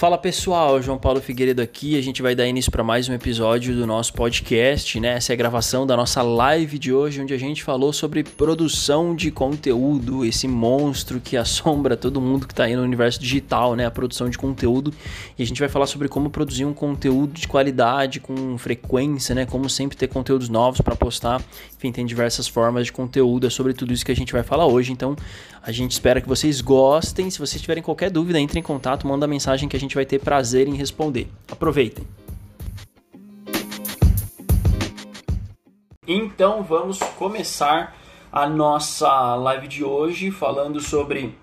Fala pessoal, João Paulo Figueiredo aqui. A gente vai dar início para mais um episódio do nosso podcast, né? Essa é a gravação da nossa live de hoje, onde a gente falou sobre produção de conteúdo, esse monstro que assombra todo mundo que está aí no universo digital, né? A produção de conteúdo. E a gente vai falar sobre como produzir um conteúdo de qualidade, com frequência, né? Como sempre ter conteúdos novos para postar. Enfim, tem diversas formas de conteúdo, é sobre tudo isso que a gente vai falar hoje. Então, a gente espera que vocês gostem. Se vocês tiverem qualquer dúvida, entre em contato, manda mensagem que a gente vai ter prazer em responder. Aproveitem! Então vamos começar a nossa live de hoje falando sobre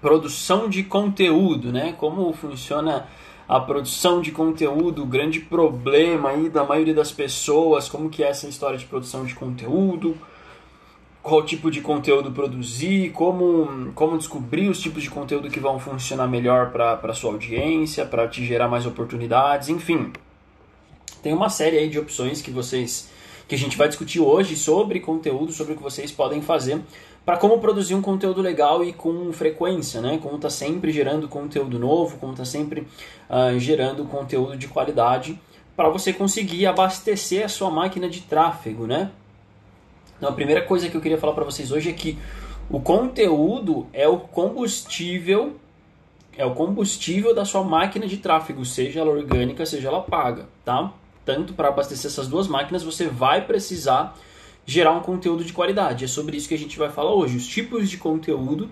produção de conteúdo, né? Como funciona a produção de conteúdo, o grande problema aí da maioria das pessoas, como que é essa história de produção de conteúdo, qual tipo de conteúdo produzir, como, como descobrir os tipos de conteúdo que vão funcionar melhor para sua audiência, para te gerar mais oportunidades, enfim. Tem uma série aí de opções que vocês que a gente vai discutir hoje sobre conteúdo, sobre o que vocês podem fazer para como produzir um conteúdo legal e com frequência, né? Como tá sempre gerando conteúdo novo, como tá sempre uh, gerando conteúdo de qualidade para você conseguir abastecer a sua máquina de tráfego, né? Então a primeira coisa que eu queria falar para vocês hoje é que o conteúdo é o combustível é o combustível da sua máquina de tráfego, seja ela orgânica, seja ela paga, tá? Tanto para abastecer essas duas máquinas, você vai precisar gerar um conteúdo de qualidade. É sobre isso que a gente vai falar hoje, os tipos de conteúdo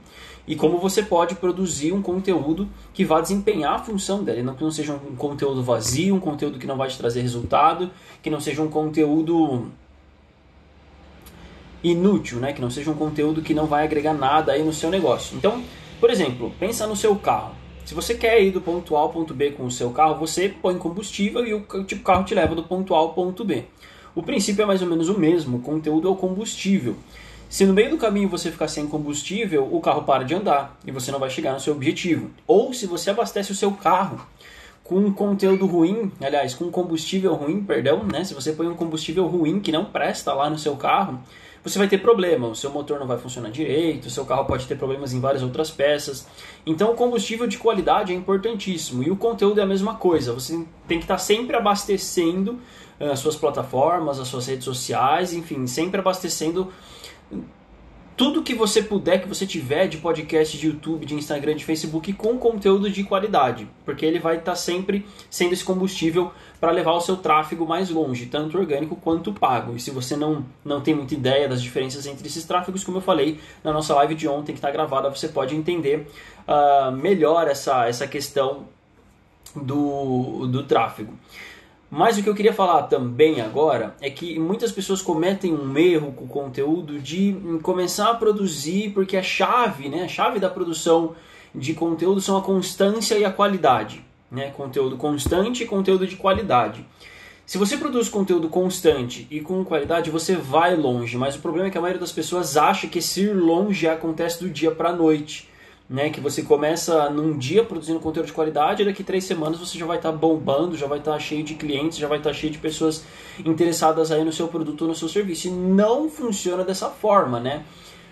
e como você pode produzir um conteúdo que vá desempenhar a função dele, não que não seja um conteúdo vazio, um conteúdo que não vai te trazer resultado, que não seja um conteúdo inútil, né? Que não seja um conteúdo que não vai agregar nada aí no seu negócio. Então, por exemplo, pensa no seu carro. Se você quer ir do ponto A ao ponto B com o seu carro, você põe combustível e o tipo carro te leva do ponto A ao ponto B. O princípio é mais ou menos o mesmo, o conteúdo é o combustível. Se no meio do caminho você ficar sem combustível, o carro para de andar e você não vai chegar no seu objetivo. Ou se você abastece o seu carro com um conteúdo ruim, aliás, com combustível ruim, perdão, né? Se você põe um combustível ruim que não presta lá no seu carro, você vai ter problema, o seu motor não vai funcionar direito, o seu carro pode ter problemas em várias outras peças. Então o combustível de qualidade é importantíssimo e o conteúdo é a mesma coisa. Você tem que estar sempre abastecendo eh, as suas plataformas, as suas redes sociais, enfim, sempre abastecendo tudo que você puder, que você tiver de podcast, de YouTube, de Instagram, de Facebook com conteúdo de qualidade, porque ele vai estar sempre sendo esse combustível para levar o seu tráfego mais longe, tanto orgânico quanto pago. E se você não, não tem muita ideia das diferenças entre esses tráfegos, como eu falei na nossa live de ontem que está gravada, você pode entender uh, melhor essa, essa questão do, do tráfego. Mas o que eu queria falar também agora é que muitas pessoas cometem um erro com o conteúdo de começar a produzir porque a chave, né, a chave da produção de conteúdo são a constância e a qualidade, né? Conteúdo constante e conteúdo de qualidade. Se você produz conteúdo constante e com qualidade, você vai longe, mas o problema é que a maioria das pessoas acha que esse ir longe acontece do dia para a noite né? Que você começa num dia produzindo conteúdo de qualidade e daqui três semanas você já vai estar tá bombando, já vai estar tá cheio de clientes, já vai estar tá cheio de pessoas interessadas aí no seu produto ou no seu serviço. E não funciona dessa forma, né?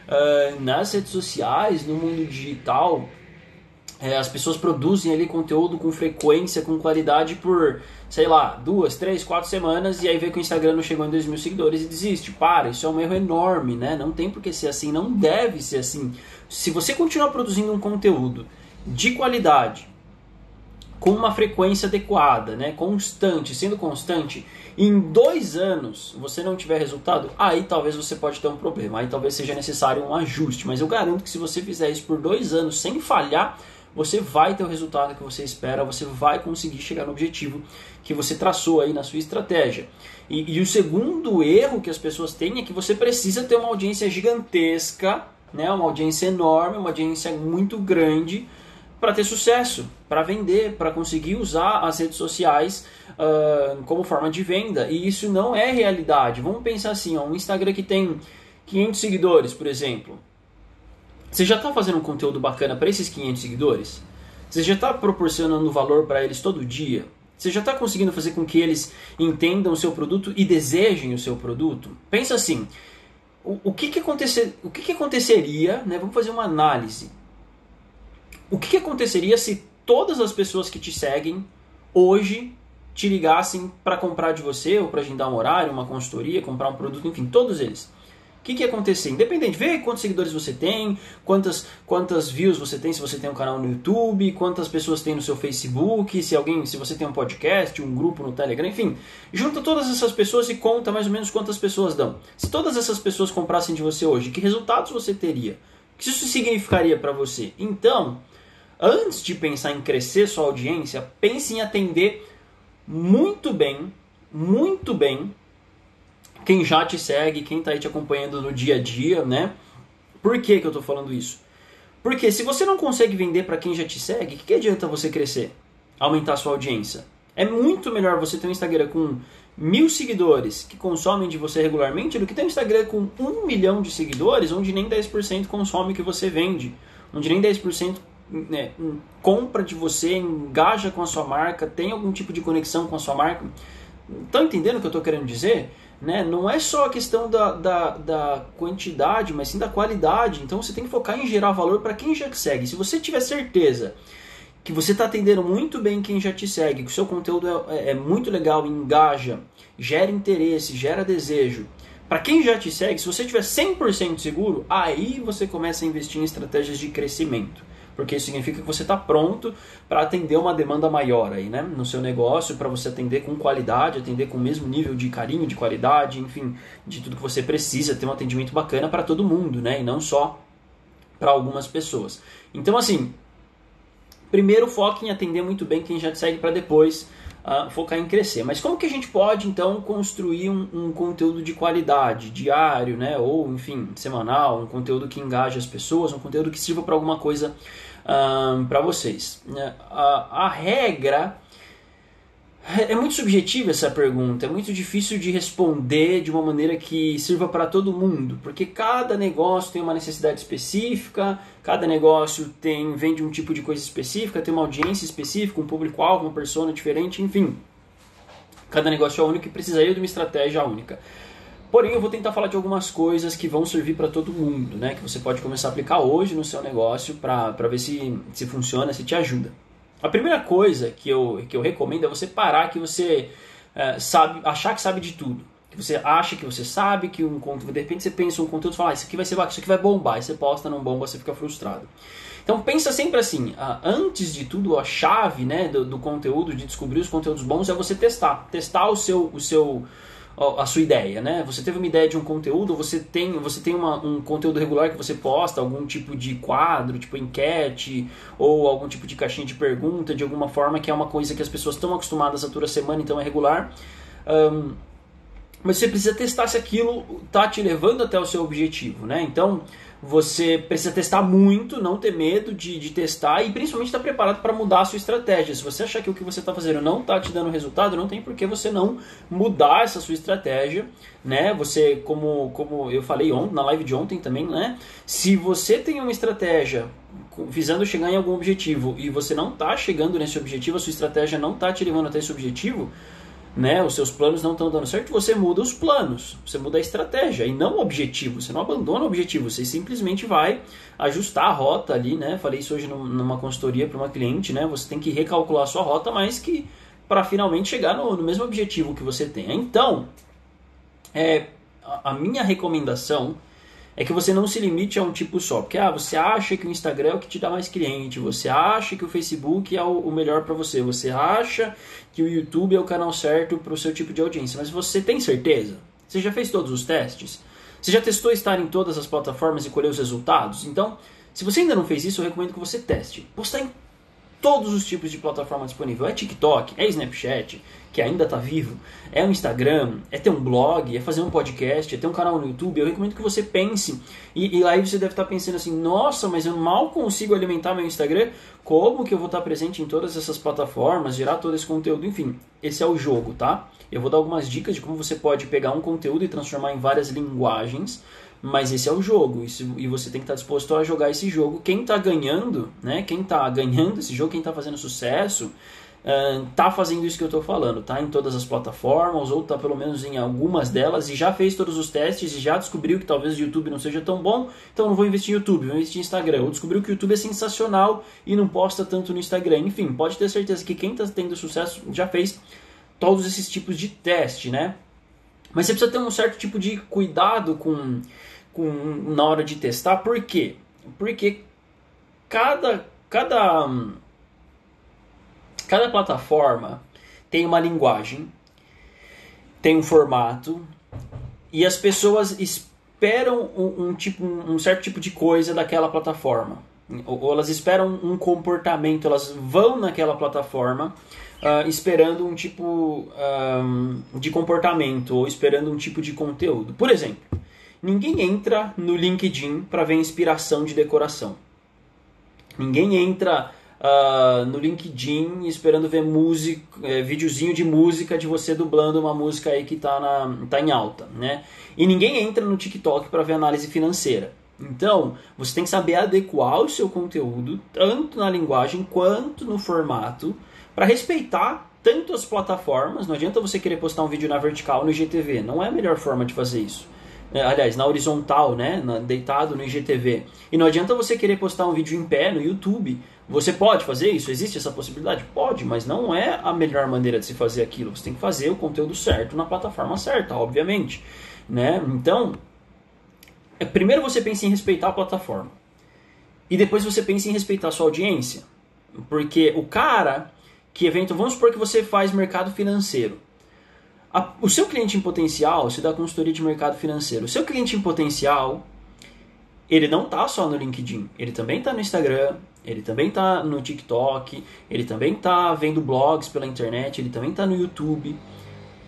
Uh, nas redes sociais, no mundo digital, é, as pessoas produzem ali conteúdo com frequência, com qualidade por, sei lá, duas, três, quatro semanas e aí vê que o Instagram não chegou em dois mil seguidores e desiste. Para, isso é um erro enorme, né? Não tem por que ser assim, não deve ser assim. Se você continuar produzindo um conteúdo de qualidade, com uma frequência adequada, né, constante, sendo constante, em dois anos você não tiver resultado, aí talvez você pode ter um problema, aí talvez seja necessário um ajuste. Mas eu garanto que se você fizer isso por dois anos sem falhar, você vai ter o resultado que você espera, você vai conseguir chegar no objetivo que você traçou aí na sua estratégia. E, e o segundo erro que as pessoas têm é que você precisa ter uma audiência gigantesca, né, uma audiência enorme, uma audiência muito grande para ter sucesso, para vender, para conseguir usar as redes sociais uh, como forma de venda. E isso não é realidade. Vamos pensar assim, ó, um Instagram que tem 500 seguidores, por exemplo. Você já está fazendo um conteúdo bacana para esses 500 seguidores? Você já está proporcionando valor para eles todo dia? Você já está conseguindo fazer com que eles entendam o seu produto e desejem o seu produto? Pensa assim, o, o, que, que, acontecer, o que, que aconteceria, né? vamos fazer uma análise. O que, que aconteceria se todas as pessoas que te seguem hoje te ligassem para comprar de você ou para agendar um horário, uma consultoria, comprar um produto, enfim, todos eles. O que, que ia acontecer? Independente, vê quantos seguidores você tem, quantas, quantas views você tem, se você tem um canal no YouTube, quantas pessoas tem no seu Facebook, se alguém, se você tem um podcast, um grupo no Telegram, enfim. Junta todas essas pessoas e conta mais ou menos quantas pessoas dão. Se todas essas pessoas comprassem de você hoje, que resultados você teria? O que isso significaria para você? Então, antes de pensar em crescer sua audiência, pense em atender muito bem, muito bem quem já te segue, quem está aí te acompanhando no dia a dia, né? Por que, que eu estou falando isso? Porque se você não consegue vender para quem já te segue, o que, que adianta você crescer? Aumentar sua audiência. É muito melhor você ter um Instagram com mil seguidores que consomem de você regularmente do que ter um Instagram com um milhão de seguidores onde nem 10% consome o que você vende. Onde nem 10% né, compra de você, engaja com a sua marca, tem algum tipo de conexão com a sua marca. Estão entendendo o que eu estou querendo dizer? Né? Não é só a questão da, da, da, quantidade, mas sim da qualidade. Então você tem que focar em gerar valor para quem já te segue. Se você tiver certeza que você está atendendo muito bem quem já te segue, que o seu conteúdo é, é, é muito legal, engaja, gera interesse, gera desejo. Para quem já te segue, se você tiver 100% seguro, aí você começa a investir em estratégias de crescimento porque isso significa que você está pronto para atender uma demanda maior aí, né, no seu negócio, para você atender com qualidade, atender com o mesmo nível de carinho, de qualidade, enfim, de tudo que você precisa, ter um atendimento bacana para todo mundo, né, e não só para algumas pessoas. Então, assim, primeiro foque em atender muito bem quem já te segue para depois uh, focar em crescer. Mas como que a gente pode então construir um, um, conteúdo de qualidade, diário, né, ou enfim, semanal, um conteúdo que engaje as pessoas, um conteúdo que sirva para alguma coisa uh, para vocês? Uh, a regra é muito subjetiva essa pergunta, é muito difícil de responder de uma maneira que sirva para todo mundo, porque cada negócio tem uma necessidade específica, cada negócio tem vende um tipo de coisa específica, tem uma audiência específica, um público-alvo, uma persona diferente, enfim. Cada negócio é único e precisaria de uma estratégia única. Porém, eu vou tentar falar de algumas coisas que vão servir para todo mundo, né? Que você pode começar a aplicar hoje no seu negócio para ver se, se funciona, se te ajuda. A primeira coisa que eu, que eu recomendo é você parar que você é, sabe, achar que sabe de tudo. Que você acha que você sabe que um conteúdo, de repente você pensa um conteúdo e fala, ah, isso aqui vai ser isso aqui vai bombar, e você posta, não bomba, você fica frustrado. Então pensa sempre assim, antes de tudo a chave né, do, do conteúdo, de descobrir os conteúdos bons é você testar. Testar o seu, o seu, a sua ideia, né? Você teve uma ideia de um conteúdo, você tem, você tem uma, um conteúdo regular que você posta, algum tipo de quadro, tipo enquete, ou algum tipo de caixinha de pergunta, de alguma forma que é uma coisa que as pessoas estão acostumadas a toda semana, então é regular. Um, mas você precisa testar se aquilo está te levando até o seu objetivo, né? Então, você precisa testar muito, não ter medo de, de testar e principalmente estar preparado para mudar a sua estratégia. Se você achar que o que você está fazendo não está te dando resultado, não tem por que você não mudar essa sua estratégia, né? Você, como, como eu falei ontem, na live de ontem também, né? Se você tem uma estratégia visando chegar em algum objetivo e você não está chegando nesse objetivo, a sua estratégia não está te levando até esse objetivo, né, os seus planos não estão dando certo, você muda os planos, você muda a estratégia e não o objetivo. Você não abandona o objetivo, você simplesmente vai ajustar a rota ali, né? Falei isso hoje numa consultoria para uma cliente, né? Você tem que recalcular a sua rota, mas que para finalmente chegar no, no, mesmo objetivo que você tem. Então, é, a minha recomendação é que você não se limite a um tipo só. Porque ah, você acha que o Instagram é o que te dá mais cliente, você acha que o Facebook é o, melhor para você, você acha que o YouTube é o canal certo para o seu tipo de audiência, mas você tem certeza? Você já fez todos os testes? Você já testou estar em todas as plataformas e colher os resultados? Então, se você ainda não fez isso, eu recomendo que você teste. Postar em todos os tipos de plataforma disponível. É TikTok, é Snapchat, que ainda está vivo, é um Instagram, é ter um blog, é fazer um podcast, é ter um canal no YouTube. Eu recomendo que você pense. E, e aí você deve estar tá pensando assim: nossa, mas eu mal consigo alimentar meu Instagram. Como que eu vou estar tá presente em todas essas plataformas, gerar todo esse conteúdo? Enfim, esse é o jogo, tá? Eu vou dar algumas dicas de como você pode pegar um conteúdo e transformar em várias linguagens mas esse é o jogo e você tem que estar disposto a jogar esse jogo. Quem está ganhando, né? Quem está ganhando esse jogo, quem está fazendo sucesso, uh, tá fazendo isso que eu estou falando, tá em todas as plataformas ou tá pelo menos em algumas delas e já fez todos os testes e já descobriu que talvez o YouTube não seja tão bom, então não vou investir em YouTube, vou investir em Instagram. Ou descobriu que o YouTube é sensacional e não posta tanto no Instagram. Enfim, pode ter certeza que quem está tendo sucesso já fez todos esses tipos de teste, né? Mas você precisa ter um certo tipo de cuidado com, com na hora de testar, por quê? Porque cada cada cada plataforma tem uma linguagem, tem um formato e as pessoas esperam um, um tipo um certo tipo de coisa daquela plataforma ou, elas esperam um comportamento, elas vão naquela plataforma uh, esperando um tipo um, de comportamento ou esperando um tipo de conteúdo. Por exemplo, ninguém entra no LinkedIn para ver inspiração de decoração. Ninguém entra uh, no LinkedIn esperando ver música, é, videozinho de música de você dublando uma música aí que está tá em alta, né? E ninguém entra no TikTok para ver análise financeira. Então, você tem que saber adequar o seu conteúdo, tanto na linguagem quanto no formato, para respeitar tanto as plataformas. Não adianta você querer postar um vídeo na vertical no IGTV, não é a melhor forma de fazer isso. É, aliás, na horizontal, né, na, deitado no IGTV. E não adianta você querer postar um vídeo em pé no YouTube. Você pode fazer isso? Existe essa possibilidade? Pode, mas não é a melhor maneira de se fazer aquilo. Você tem que fazer o conteúdo certo na plataforma certa, obviamente. Né? Então, é, primeiro você pensa em respeitar a plataforma. E depois você pensa em respeitar a sua audiência. Porque o cara que evento, vamos supor que você faz mercado financeiro. A, o seu cliente em potencial, se dá consultoria de mercado financeiro, o seu cliente em potencial, ele não está só no LinkedIn, ele também está no Instagram, ele também está no TikTok, ele também está vendo blogs pela internet, ele também está no YouTube.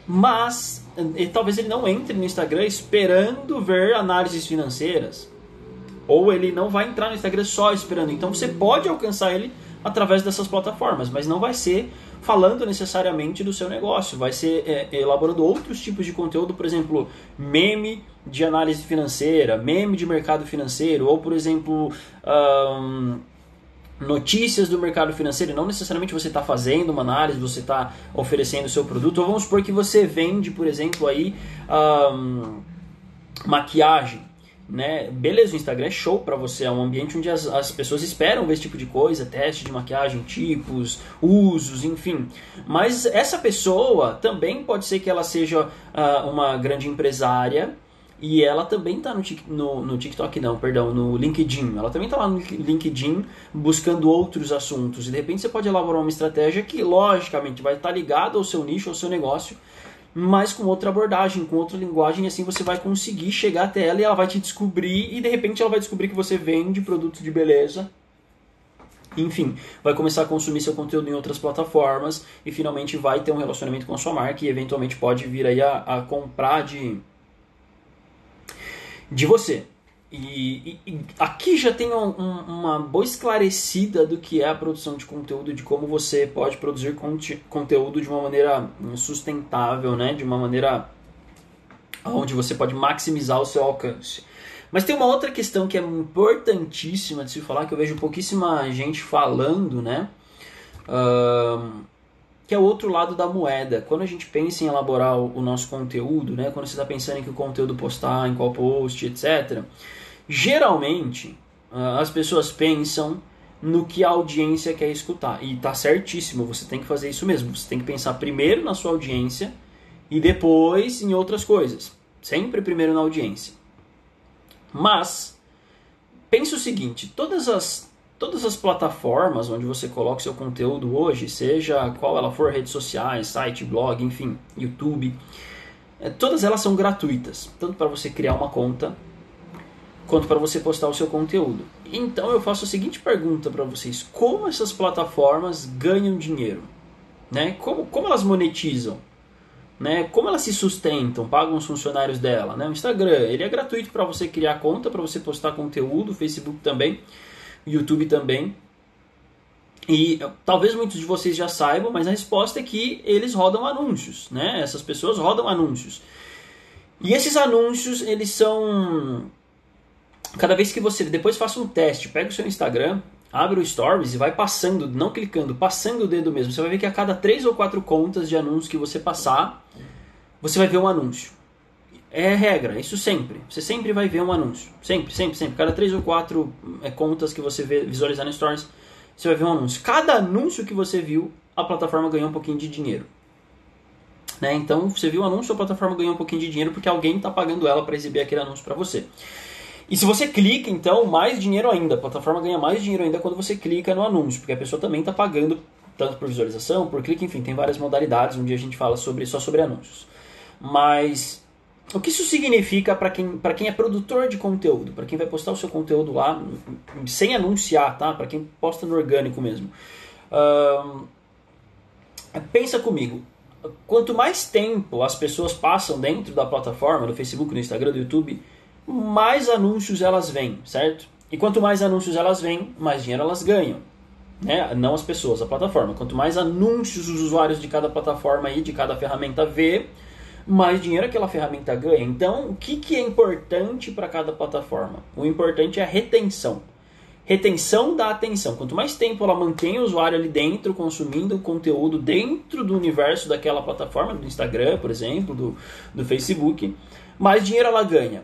Mas talvez ele não entre no Instagram esperando ver análises financeiras. Ou ele não vai entrar no Instagram só esperando. Então você pode alcançar ele através dessas plataformas, mas não vai ser falando necessariamente do seu negócio, vai ser é, elaborando outros tipos de conteúdo, por exemplo, meme de análise financeira, meme de mercado financeiro, ou por exemplo, um, notícias do mercado financeiro. Não necessariamente você está fazendo uma análise, você está oferecendo o seu produto, ou vamos supor que você vende, por exemplo, aí um, maquiagem né? Beleza, o Instagram é show para você, é um ambiente onde as, as pessoas esperam ver esse tipo de coisa, teste de maquiagem, tipos, usos, enfim. Mas essa pessoa também pode ser que ela seja uh, uma grande empresária e ela também está no, no, no, TikTok, não, perdão, no LinkedIn. Ela também está lá no LinkedIn buscando outros assuntos. E de repente você pode elaborar uma estratégia que, logicamente, vai estar tá ligada ao seu nicho, ao seu negócio, mas com outra abordagem, com outra linguagem, e assim você vai conseguir chegar até ela e ela vai te descobrir, e de repente ela vai descobrir que você vende produtos de beleza. Enfim, vai começar a consumir seu conteúdo em outras plataformas e finalmente vai ter um relacionamento com a sua marca e eventualmente pode vir aí a, a comprar de, de você. E, e, aqui já tem um, uma boa esclarecida do que é a produção de conteúdo, de como você pode produzir conte conteúdo de uma maneira sustentável, né? de uma maneira onde você pode maximizar o seu alcance. Mas tem uma outra questão que é importantíssima de se falar, que eu vejo pouquíssima gente falando, né? Uh, que é o outro lado da moeda. Quando a gente pensa em elaborar o, o nosso conteúdo, né? quando você está pensando em que o conteúdo postar, em qual post, etc., Geralmente, ah, as pessoas pensam no que a audiência quer escutar. E tá certíssimo, você tem que fazer isso mesmo. Você tem que pensar primeiro na sua audiência e depois em outras coisas. Sempre primeiro na audiência. Mas pense o seguinte, todas as todas as plataformas onde você coloca seu conteúdo hoje, seja qual ela for, redes sociais, site, blog, enfim, YouTube, eh, todas elas são gratuitas, tanto para você criar uma conta quanto para você postar o seu conteúdo. Então eu faço a seguinte pergunta para vocês: como essas plataformas ganham dinheiro? Né? Como, como elas monetizam? Né? Como elas se sustentam, pagam os funcionários dela? Né? O Instagram ele é gratuito para você criar conta, para você postar conteúdo, o Facebook também, YouTube também. E talvez muitos de vocês já saibam, mas a resposta é que eles rodam anúncios, né? Essas pessoas rodam anúncios. E esses anúncios, eles são cada vez que você depois faça um teste, pega o seu Instagram, abre o Stories e vai passando, não clicando, passando o dedo mesmo. Você vai ver que a cada três ou quatro contas de anúncios que você passar, você vai ver um anúncio. É regra, isso sempre. Você sempre vai ver um anúncio. Sempre, sempre, sempre. Cada três ou quatro é, contas que você vê, visualizar no Stories, você vai ver um anúncio. Cada anúncio que você viu, a plataforma ganhou um pouquinho de dinheiro. Né? Então, você viu o anúncio, a plataforma ganhou um pouquinho de dinheiro porque alguém está pagando ela para exibir aquele anúncio para você. E se você clica, então, mais dinheiro ainda. A plataforma ganha mais dinheiro ainda quando você clica no anúncio, porque a pessoa também está pagando tanto por visualização, por clique, enfim, tem várias modalidades. Um dia a gente fala sobre só sobre anúncios. Mas o que isso significa para quem, quem é produtor de conteúdo, para quem vai postar o seu conteúdo lá sem anunciar, tá? Para quem posta no orgânico mesmo. Pensa comigo, quanto mais tempo as pessoas passam dentro da plataforma, no Facebook, no Instagram, no YouTube, mais anúncios elas vêm, certo? E quanto mais anúncios elas vêm, mais dinheiro elas ganham. Né? Não as pessoas, a plataforma. Quanto mais anúncios os usuários de cada plataforma e de cada ferramenta vê, mais dinheiro aquela ferramenta ganha. Então, o que, que é importante para cada plataforma? O importante é a retenção. Retenção da atenção. Quanto mais tempo ela mantém o usuário ali dentro, consumindo conteúdo dentro do universo daquela plataforma, do Instagram, por exemplo, do, do Facebook, mais dinheiro ela ganha.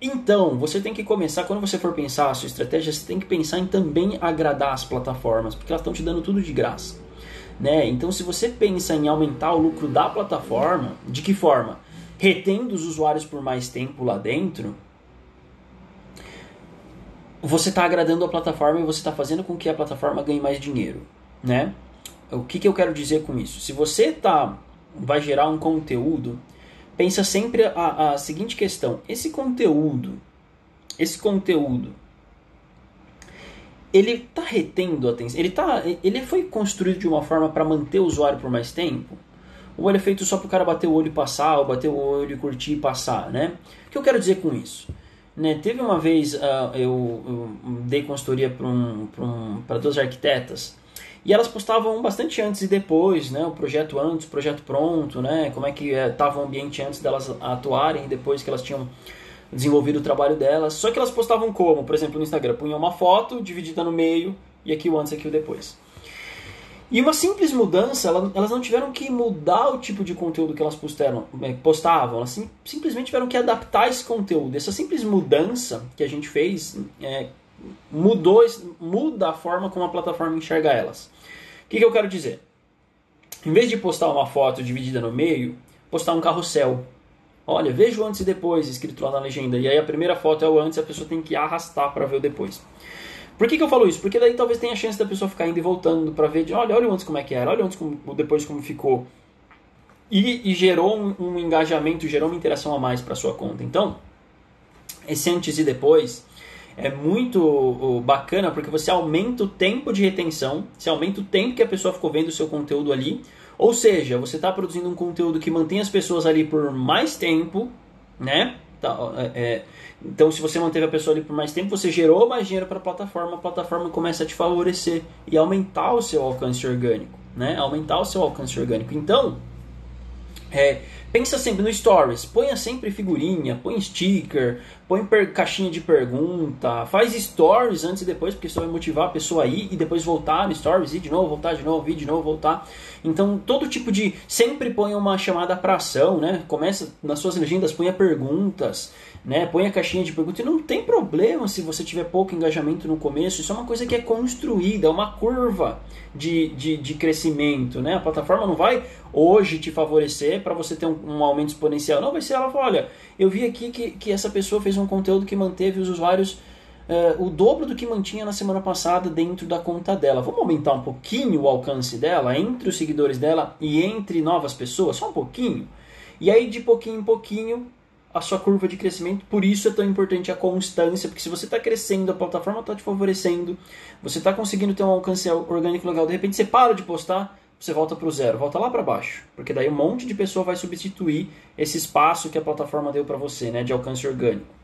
Então, você tem que começar, quando você for pensar a sua estratégia, você tem que pensar em também agradar as plataformas, porque elas estão te dando tudo de graça. Né? Então, se você pensa em aumentar o lucro da plataforma, de que forma? Retendo os usuários por mais tempo lá dentro, você está agradando a plataforma e você está fazendo com que a plataforma ganhe mais dinheiro. Né? O que, que eu quero dizer com isso? Se você tá, vai gerar um conteúdo pensa sempre a, a seguinte questão: esse conteúdo, esse conteúdo, ele está retendo atenção? Ele, tá, ele foi construído de uma forma para manter o usuário por mais tempo? Ou ele é feito só para o cara bater o olho e passar, ou bater o olho e curtir e passar, né? O que eu quero dizer com isso? Né, teve uma vez uh, eu, eu, dei consultoria para um, um, duas arquitetas e elas postavam bastante antes e depois, né? O projeto antes, o projeto pronto, né? Como é que estava eh, o ambiente antes delas atuarem e depois que elas tinham desenvolvido o trabalho delas. Só que elas postavam como? Por exemplo, no Instagram, punham uma foto dividida no meio e aqui o antes e aqui o depois. E uma simples mudança, elas não tiveram que mudar o tipo de conteúdo que elas postaram, eh, postavam, elas simplesmente tiveram que adaptar esse conteúdo. Essa simples mudança que a gente fez é, mudou, muda a forma como a plataforma enxerga elas. O que, que eu quero dizer? Em vez de postar uma foto dividida no meio, postar um carrossel. Olha, veja o antes e depois escrito lá na legenda. E aí a primeira foto é o antes a pessoa tem que arrastar para ver o depois. Por que, que eu falo isso? Porque daí talvez tenha a chance da pessoa ficar indo e voltando para ver, de, olha, olha o antes como é que era, olha o antes como, depois como ficou. E, e gerou um, um, engajamento, gerou uma interação a mais para sua conta. Então, esse antes e depois é muito bacana porque você aumenta o tempo de retenção, você aumenta o tempo que a pessoa ficou vendo o seu conteúdo ali. Ou seja, você está produzindo um conteúdo que mantém as pessoas ali por mais tempo, né? Tá, é, é, então, se você manteve a pessoa ali por mais tempo, você gerou mais dinheiro para a plataforma, a plataforma começa a te favorecer e aumentar o seu alcance orgânico, né? Aumentar o seu alcance orgânico. Então, é, pensa sempre no stories, ponha sempre figurinha, põe sticker, põe caixinha de pergunta, faz stories antes e depois, porque isso vai motivar a pessoa a ir e depois voltar no stories, ir de novo, voltar de novo, ir de novo, voltar. Então, todo tipo de. Sempre põe uma chamada para ação, né? Começa nas suas legendas, ponha perguntas, né? Põe a caixinha de perguntas. E não tem problema se você tiver pouco engajamento no começo, isso é uma coisa que é construída, é uma curva de, de, de crescimento, né? A plataforma não vai hoje te favorecer para você ter um, um, aumento exponencial. Não, vai ser ela olha, eu vi aqui que, que essa pessoa fez um conteúdo que manteve os usuários uh, o dobro do que mantinha na semana passada dentro da conta dela. Vamos aumentar um pouquinho o alcance dela entre os seguidores dela e entre novas pessoas, só um pouquinho. E aí de pouquinho em pouquinho a sua curva de crescimento, por isso é tão importante a constância, porque se você está crescendo, a plataforma está te favorecendo, você está conseguindo ter um alcance orgânico legal, de repente você para de postar, você volta para o zero, volta lá para baixo, porque daí um monte de pessoa vai substituir esse espaço que a plataforma deu para você, né, de alcance orgânico.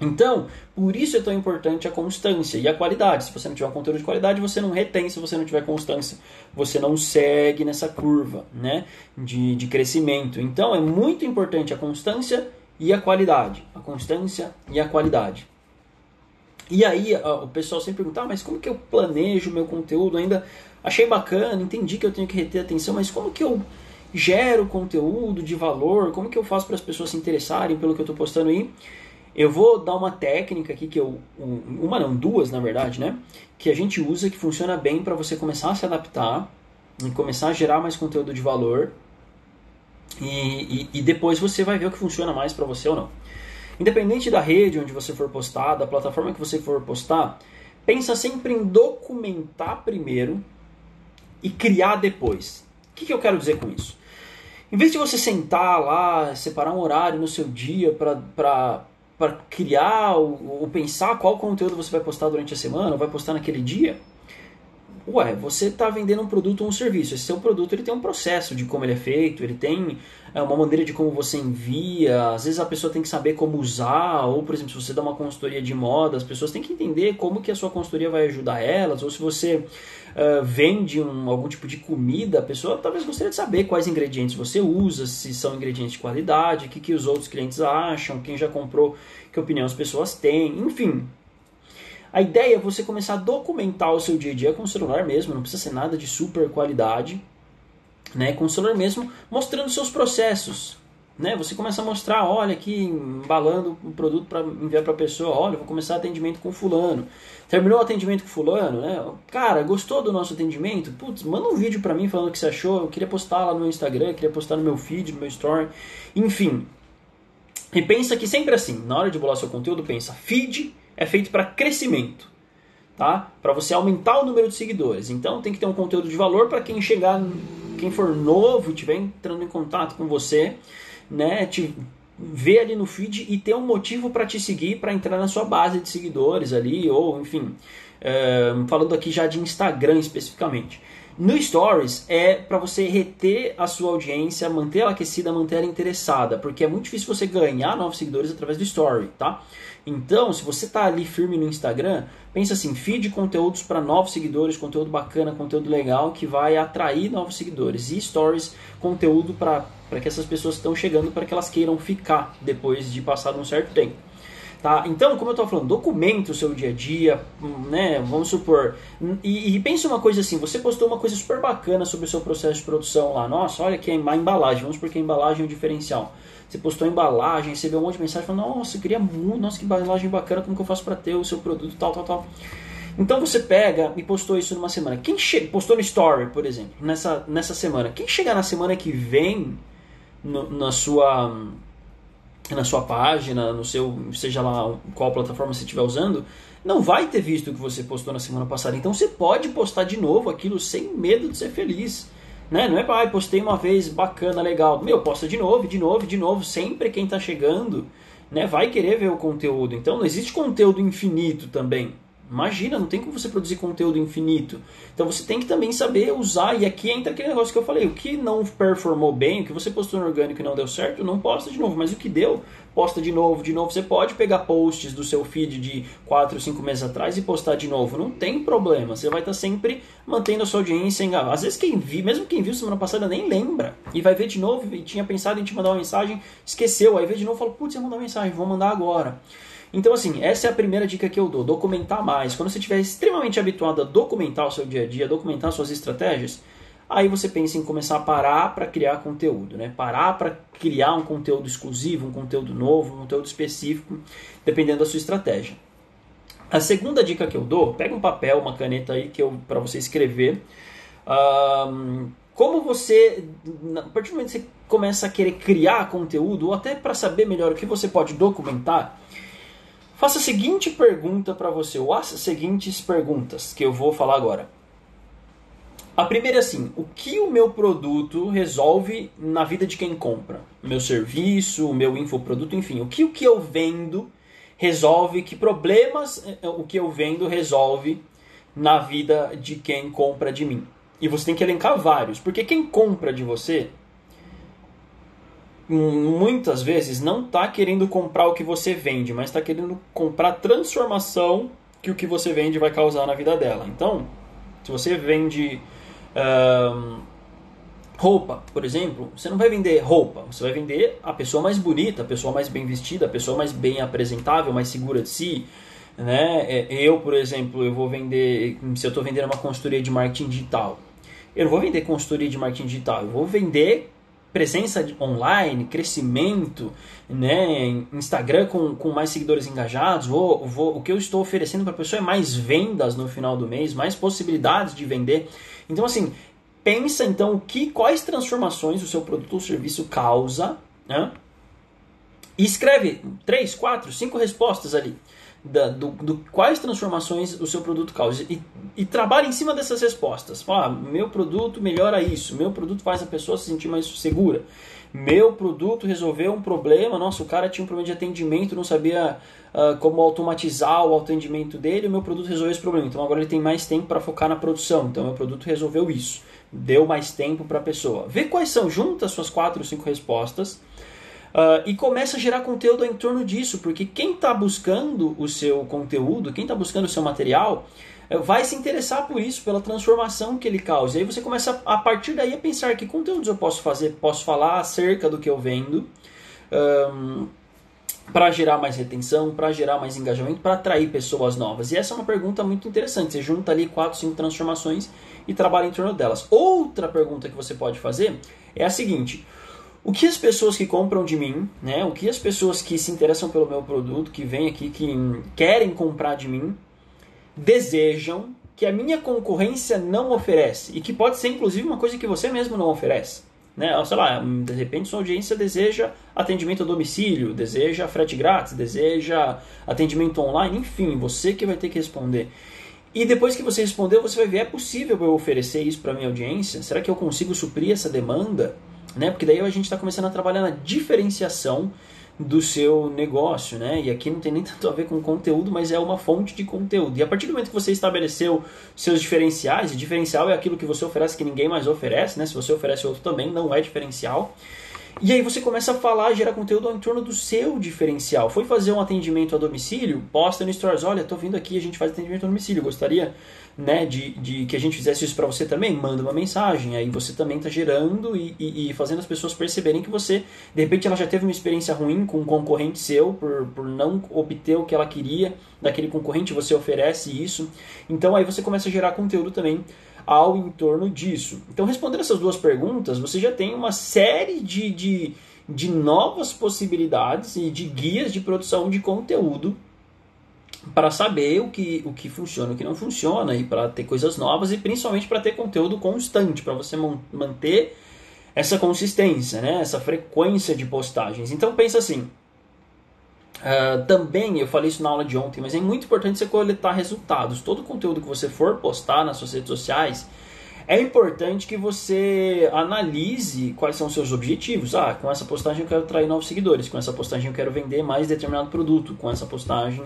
Então, por isso é tão importante a constância e a qualidade. Se você não tiver um conteúdo de qualidade, você não retém. Se você não tiver constância, você não segue nessa curva né, de, de crescimento. Então, é muito importante a constância e a qualidade. A constância e a qualidade. E aí o pessoal sempre pergunta, ah, mas como que eu planejo o meu conteúdo? Ainda achei bacana, entendi que eu tenho que reter atenção, mas como que eu gero conteúdo de valor? Como que eu faço para as pessoas se interessarem pelo que eu estou postando aí? Eu vou dar uma técnica aqui que eu. Uma não, duas na verdade, né? Que a gente usa que funciona bem para você começar a se adaptar e começar a gerar mais conteúdo de valor. E, e, e depois você vai ver o que funciona mais para você ou não. Independente da rede onde você for postar, da plataforma que você for postar, pensa sempre em documentar primeiro e criar depois. O que, que eu quero dizer com isso? Em vez de você sentar lá, separar um horário no seu dia para criar ou, ou, pensar qual conteúdo você vai postar durante a semana, ou vai postar naquele dia, ué, você está vendendo um produto ou um serviço. Esse seu produto ele tem um processo de como ele é feito, ele tem é, uma maneira de como você envia. Às vezes a pessoa tem que saber como usar, ou por exemplo, se você dá uma consultoria de moda, as pessoas têm que entender como que a sua consultoria vai ajudar elas, ou se você uh, vende um, algum tipo de comida, a pessoa talvez gostaria de saber quais ingredientes você usa, se são ingredientes de qualidade, o que, que os outros clientes acham, quem já comprou, que opinião as pessoas têm, enfim. A ideia é você começar a documentar o seu dia a dia com o celular mesmo, não precisa ser nada de super qualidade, né? Com o celular mesmo, mostrando seus processos, né? Você começa a mostrar, olha aqui, embalando o produto para enviar para a pessoa, olha, vou começar atendimento com fulano. Terminou o atendimento com fulano, né? Cara, gostou do nosso atendimento? Putz, manda um vídeo para mim falando o que você achou. Eu queria postar lá no Instagram, queria postar no meu feed, no meu story, enfim. E pensa que sempre assim, na hora de bolar seu conteúdo, pensa, feed é feito para crescimento, tá? Para você aumentar o número de seguidores. Então tem que ter um conteúdo de valor para quem chegar, quem for novo, estiver entrando em contato com você, né? Te ver ali no feed e ter um motivo para te seguir, para entrar na sua base de seguidores ali, ou enfim, é, falando aqui já de Instagram especificamente. No Stories é para você reter a sua audiência, manter ela aquecida, manter ela interessada, porque é muito difícil você ganhar novos seguidores através do Story, tá? Então, se você está ali firme no Instagram, pensa assim, feed conteúdos para novos seguidores, conteúdo bacana, conteúdo legal que vai atrair novos seguidores e Stories, conteúdo para que essas pessoas estão chegando para que elas queiram ficar depois de passar um certo tempo. Tá? Então, como eu estou falando, documente o seu dia a dia, né? Vamos supor. E, e pense uma coisa assim: você postou uma coisa super bacana sobre o seu processo de produção lá. Nossa, olha que a embalagem. Vamos supor que a embalagem é o diferencial. Você postou a embalagem, recebeu um monte de mensagem falando: Nossa, eu queria muito, nossa, que embalagem bacana, como que eu faço para ter o seu produto, tal, tal, tal. Então você pega e postou isso numa semana. Quem chega, postou no Story, por exemplo, nessa, nessa semana. Quem chegar na semana que vem no, na sua na sua página, no seu, seja lá qual plataforma você estiver usando, não vai ter visto o que você postou na semana passada. Então você pode postar de novo aquilo sem medo de ser feliz. Né? Não é, ah, postei uma vez, bacana, legal. Meu, posta de novo, de novo, de novo. Sempre quem está chegando né, vai querer ver o conteúdo. Então não existe conteúdo infinito também. Imagina, não tem como você produzir conteúdo infinito. Então você tem que também saber usar. E aqui entra aquele negócio que eu falei: o que não performou bem, o que você postou no orgânico e não deu certo, não posta de novo. Mas o que deu, posta de novo, de novo. Você pode pegar posts do seu feed de 4, 5 meses atrás e postar de novo. Não tem problema. Você vai estar sempre mantendo a sua audiência engajada. Às vezes quem viu, mesmo quem viu semana passada nem lembra. E vai ver de novo e tinha pensado em te mandar uma mensagem, esqueceu. Aí vê de novo e fala: putz, eu mandar uma mensagem, vou mandar agora. Então, assim, essa é a primeira dica que eu dou: documentar mais. Quando você estiver extremamente habituado a documentar o seu dia a dia, documentar suas estratégias, aí você pensa em começar a parar para criar conteúdo, né? Parar para criar um conteúdo exclusivo, um conteúdo novo, um conteúdo específico, dependendo da sua estratégia. A segunda dica que eu dou, pega um papel, uma caneta aí que eu para você escrever. Um, como você, a partir do momento que você começa a querer criar conteúdo, ou até para saber melhor o que você pode documentar, Faça a seguinte pergunta para você, ou as seguintes perguntas que eu vou falar agora. A primeira é assim: o que o meu produto resolve na vida de quem compra? Meu serviço, o meu infoproduto, enfim, o que o que eu vendo resolve, que problemas eh, o que eu vendo resolve na vida de quem compra de mim? E você tem que elencar vários, porque quem compra de você muitas vezes não está querendo comprar o que você vende, mas está querendo comprar a transformação que o que você vende vai causar na vida dela. Então, se você vende roupa, por exemplo, você não vai vender roupa, você vai vender a pessoa mais bonita, a pessoa mais bem vestida, a pessoa mais bem apresentável, mais segura de si, Né? É, eu, por exemplo, eu vou vender, se eu estou vendendo uma consultoria de marketing digital, eu não vou vender consultoria de marketing digital, eu vou vender presença online, crescimento, né, Instagram com, com mais seguidores engajados, vou, vou, o que eu estou oferecendo para a pessoa é mais vendas no final do mês, mais possibilidades de vender. Então, assim, pensa então que quais transformações o seu produto ou serviço causa, né? E escreve três, quatro, cinco respostas ali da, do, do, quais transformações o seu produto causa e, e trabalhe em cima dessas respostas. Ah, meu produto melhora isso, meu produto faz a pessoa se sentir mais segura, meu produto resolveu um problema, nossa, o cara tinha um problema de atendimento, não sabia uh, como automatizar o atendimento dele, o meu produto resolveu esse problema. Então agora ele tem mais tempo para focar na produção, então meu produto resolveu isso, deu mais tempo para a pessoa. Vê quais são, junta as suas quatro ou cinco respostas Uh, e começa a gerar conteúdo em torno disso, porque quem está buscando o seu conteúdo, quem está buscando o seu material, uh, vai se interessar por isso, pela transformação que ele causa. E aí você começa a, a partir daí a pensar que conteúdos eu posso fazer, posso falar acerca do que eu vendo. Um, para gerar mais retenção, para gerar mais engajamento, para atrair pessoas novas? E essa é uma pergunta muito interessante. Você junta ali quatro, cinco transformações e trabalha em torno delas. Outra pergunta que você pode fazer é a seguinte: o que as pessoas que compram de mim, né, o que as pessoas que se interessam pelo meu produto, que vêm aqui, que querem comprar de mim, desejam que a minha concorrência não oferece e que pode ser inclusive uma coisa que você mesmo não oferece. Né? Sei lá, de repente sua audiência deseja atendimento a domicílio, deseja frete grátis, deseja atendimento online, enfim, você que vai ter que responder. E depois que você respondeu, você vai ver, é possível eu oferecer isso para minha audiência? Será que eu consigo suprir essa demanda? Né? Porque daí a gente está começando a trabalhar na diferenciação do seu negócio, né? E aqui não tem nem tanto a ver com conteúdo, mas é uma fonte de conteúdo. E a partir do momento que você estabeleceu seus diferenciais, e diferencial é aquilo que você oferece que ninguém mais oferece, né? Se você oferece outro também, não é diferencial. E aí você começa a falar, gerar conteúdo em torno do seu diferencial. Foi fazer um atendimento a domicílio? Posta no Stories, olha, tô vindo aqui, a gente faz atendimento a domicílio. Gostaria né, de, de que a gente fizesse isso para você também? Manda uma mensagem. Aí você também está gerando e, e, e, fazendo as pessoas perceberem que você, de repente, ela já teve uma experiência ruim com um concorrente seu por, por não obter o que ela queria daquele concorrente, você oferece isso. Então aí você começa a gerar conteúdo também ao entorno disso. Então, respondendo essas duas perguntas, você já tem uma série de, de, de novas possibilidades e de guias de produção de conteúdo para saber o que, o que funciona e o que não funciona e para ter coisas novas e principalmente para ter conteúdo constante, para você manter essa consistência, né? essa frequência de postagens. Então pensa assim, Uh, também, eu falei isso na aula de ontem, mas é muito importante você coletar resultados. Todo conteúdo que você for postar nas suas redes sociais, é importante que você analise quais são os seus objetivos. Ah, com essa postagem eu quero atrair novos seguidores, com essa postagem eu quero vender mais determinado produto, com essa postagem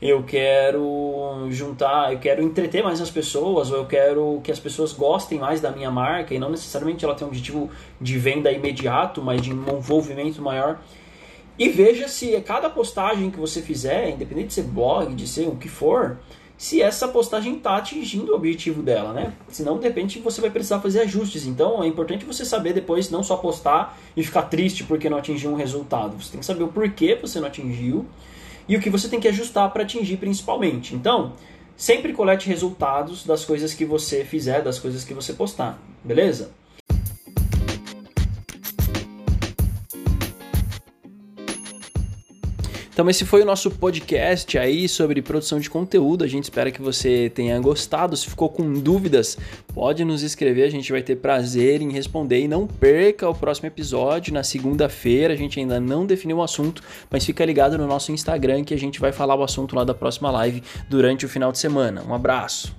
eu quero juntar, eu quero entreter mais as pessoas, ou eu quero que as pessoas gostem mais da minha marca, e não necessariamente ela tem um objetivo de venda imediato, mas de um envolvimento maior. E veja se cada postagem que você fizer, independente de ser blog, de ser o que for, se essa postagem está atingindo o objetivo dela, né? Senão, de repente, você vai precisar fazer ajustes. Então, é importante você saber depois não só postar e ficar triste porque não atingiu um resultado. Você tem que saber o porquê você não atingiu e o que você tem que ajustar para atingir principalmente. Então, sempre colete resultados das coisas que você fizer, das coisas que você postar, beleza? Então esse foi o nosso podcast aí sobre produção de conteúdo. A gente espera que você tenha gostado. Se ficou com dúvidas, pode nos escrever, a gente vai ter prazer em responder e não perca o próximo episódio na segunda-feira. A gente ainda não definiu o assunto, mas fica ligado no nosso Instagram que a gente vai falar o assunto lá da próxima live durante o final de semana. Um abraço.